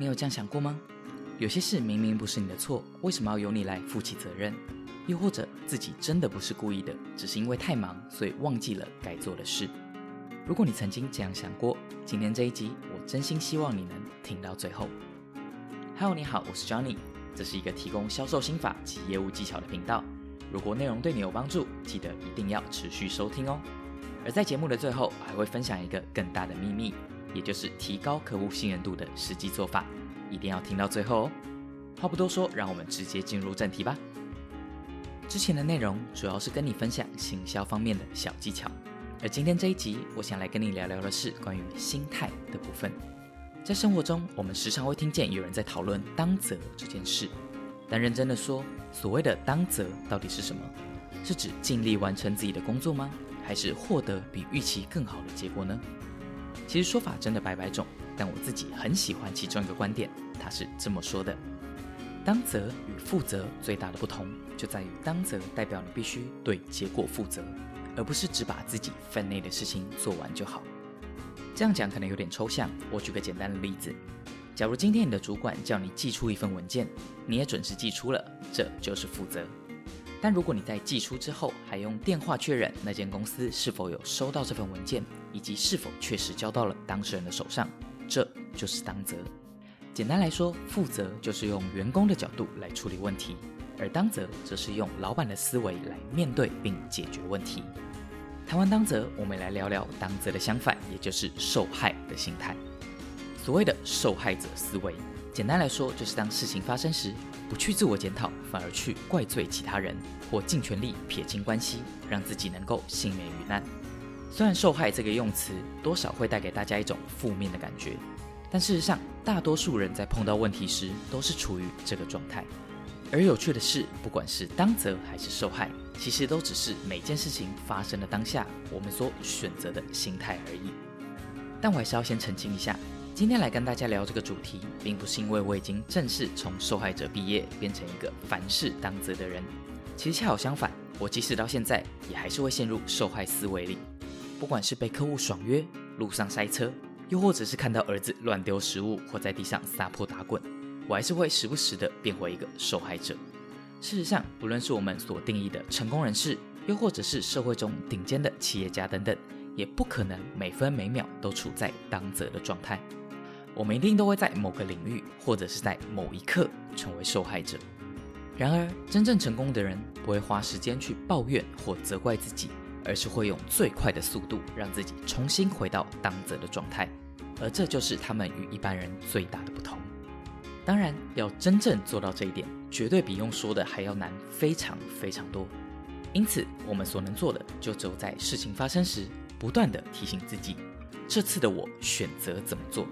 你有这样想过吗？有些事明明不是你的错，为什么要由你来负起责任？又或者自己真的不是故意的，只是因为太忙，所以忘记了该做的事。如果你曾经这样想过，今天这一集，我真心希望你能听到最后。Hello，你好，我是 Johnny，这是一个提供销售心法及业务技巧的频道。如果内容对你有帮助，记得一定要持续收听哦。而在节目的最后，还会分享一个更大的秘密，也就是提高客户信任度的实际做法，一定要听到最后哦。话不多说，让我们直接进入正题吧。之前的内容主要是跟你分享行销方面的小技巧，而今天这一集，我想来跟你聊聊的是关于心态的部分。在生活中，我们时常会听见有人在讨论当责这件事，但认真的说，所谓的当责到底是什么？是指尽力完成自己的工作吗？还是获得比预期更好的结果呢？其实说法真的百百种，但我自己很喜欢其中一个观点，他是这么说的。当责与负责最大的不同，就在于当责代表你必须对结果负责，而不是只把自己分内的事情做完就好。这样讲可能有点抽象，我举个简单的例子：假如今天你的主管叫你寄出一份文件，你也准时寄出了，这就是负责。但如果你在寄出之后还用电话确认那间公司是否有收到这份文件，以及是否确实交到了当事人的手上，这就是当责。简单来说，负责就是用员工的角度来处理问题，而当责则是用老板的思维来面对并解决问题。谈完当责，我们来聊聊当责的相反，也就是受害的心态。所谓的受害者思维，简单来说就是当事情发生时，不去自我检讨，反而去怪罪其他人，或尽全力撇清关系，让自己能够幸免于难。虽然“受害”这个用词多少会带给大家一种负面的感觉。但事实上，大多数人在碰到问题时都是处于这个状态。而有趣的是，不管是当责还是受害，其实都只是每件事情发生的当下我们所选择的心态而已。但我还是要先澄清一下，今天来跟大家聊这个主题，并不是因为我已经正式从受害者毕业，变成一个凡事当责的人。其实恰好相反，我即使到现在，也还是会陷入受害思维里。不管是被客户爽约，路上塞车。又或者是看到儿子乱丢食物或在地上撒泼打滚，我还是会时不时的变回一个受害者。事实上，不论是我们所定义的成功人士，又或者是社会中顶尖的企业家等等，也不可能每分每秒都处在当责的状态。我们一定都会在某个领域，或者是在某一刻成为受害者。然而，真正成功的人不会花时间去抱怨或责怪自己。而是会用最快的速度让自己重新回到当责的状态，而这就是他们与一般人最大的不同。当然，要真正做到这一点，绝对比用说的还要难，非常非常多。因此，我们所能做的，就只有在事情发生时，不断的提醒自己：这次的我选择怎么做。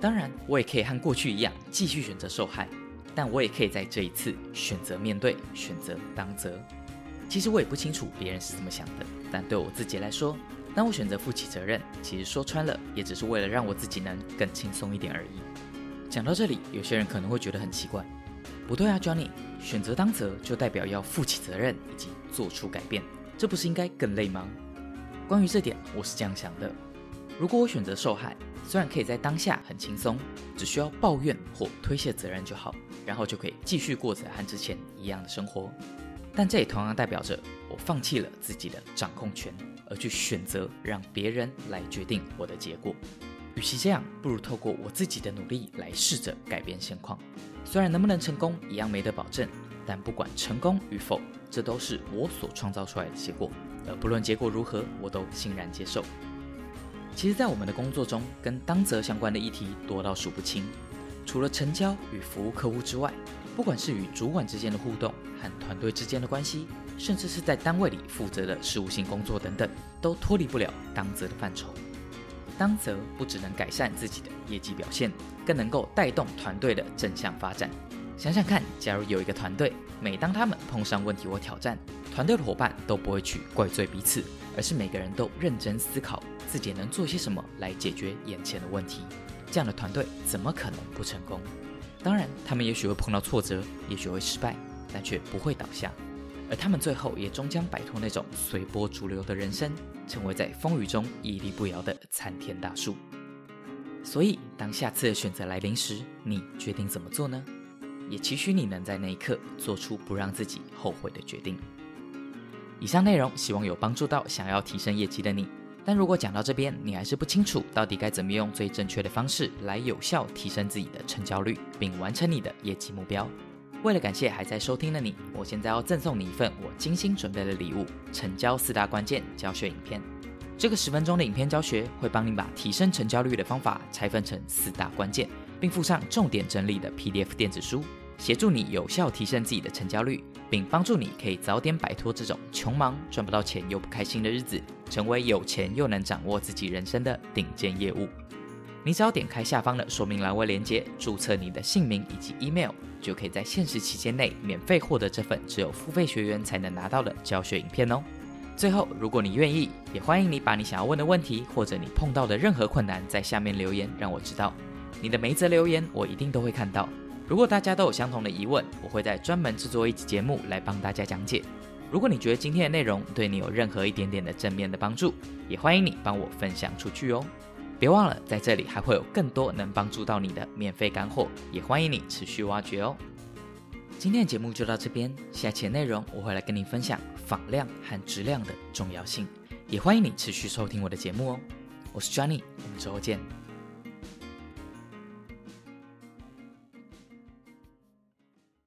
当然，我也可以和过去一样，继续选择受害，但我也可以在这一次选择面对，选择当责。其实我也不清楚别人是怎么想的，但对我自己来说，当我选择负起责任，其实说穿了，也只是为了让我自己能更轻松一点而已。讲到这里，有些人可能会觉得很奇怪，不对啊，Johnny，选择当责就代表要负起责任以及做出改变，这不是应该更累吗？关于这点，我是这样想的：如果我选择受害，虽然可以在当下很轻松，只需要抱怨或推卸责任就好，然后就可以继续过着和之前一样的生活。但这也同样代表着我放弃了自己的掌控权，而去选择让别人来决定我的结果。与其这样，不如透过我自己的努力来试着改变现况。虽然能不能成功一样没得保证，但不管成功与否，这都是我所创造出来的结果。而不论结果如何，我都欣然接受。其实，在我们的工作中，跟当责相关的议题多到数不清。除了成交与服务客户之外，不管是与主管之间的互动，和团队之间的关系，甚至是在单位里负责的事务性工作等等，都脱离不了当责的范畴。当责不只能改善自己的业绩表现，更能够带动团队的正向发展。想想看，假如有一个团队，每当他们碰上问题或挑战，团队的伙伴都不会去怪罪彼此，而是每个人都认真思考自己能做些什么来解决眼前的问题，这样的团队怎么可能不成功？当然，他们也许会碰到挫折，也许会失败，但却不会倒下，而他们最后也终将摆脱那种随波逐流的人生，成为在风雨中屹立不摇的参天大树。所以，当下次选择来临时，你决定怎么做呢？也期许你能在那一刻做出不让自己后悔的决定。以上内容希望有帮助到想要提升业绩的你。但如果讲到这边，你还是不清楚到底该怎么用最正确的方式来有效提升自己的成交率，并完成你的业绩目标。为了感谢还在收听的你，我现在要赠送你一份我精心准备的礼物——成交四大关键教学影片。这个十分钟的影片教学会帮你把提升成交率的方法拆分成四大关键，并附上重点整理的 PDF 电子书。协助你有效提升自己的成交率，并帮助你可以早点摆脱这种穷忙赚不到钱又不开心的日子，成为有钱又能掌握自己人生的顶尖业务。你只要点开下方的说明栏位链接，注册你的姓名以及 email，就可以在限时期间内免费获得这份只有付费学员才能拿到的教学影片哦。最后，如果你愿意，也欢迎你把你想要问的问题或者你碰到的任何困难在下面留言，让我知道。你的每一则留言我一定都会看到。如果大家都有相同的疑问，我会在专门制作一集节目来帮大家讲解。如果你觉得今天的内容对你有任何一点点的正面的帮助，也欢迎你帮我分享出去哦。别忘了，在这里还会有更多能帮助到你的免费干货，也欢迎你持续挖掘哦。今天的节目就到这边，下期的内容我会来跟你分享访量和质量的重要性，也欢迎你持续收听我的节目哦。我是 Johnny，我们之后见。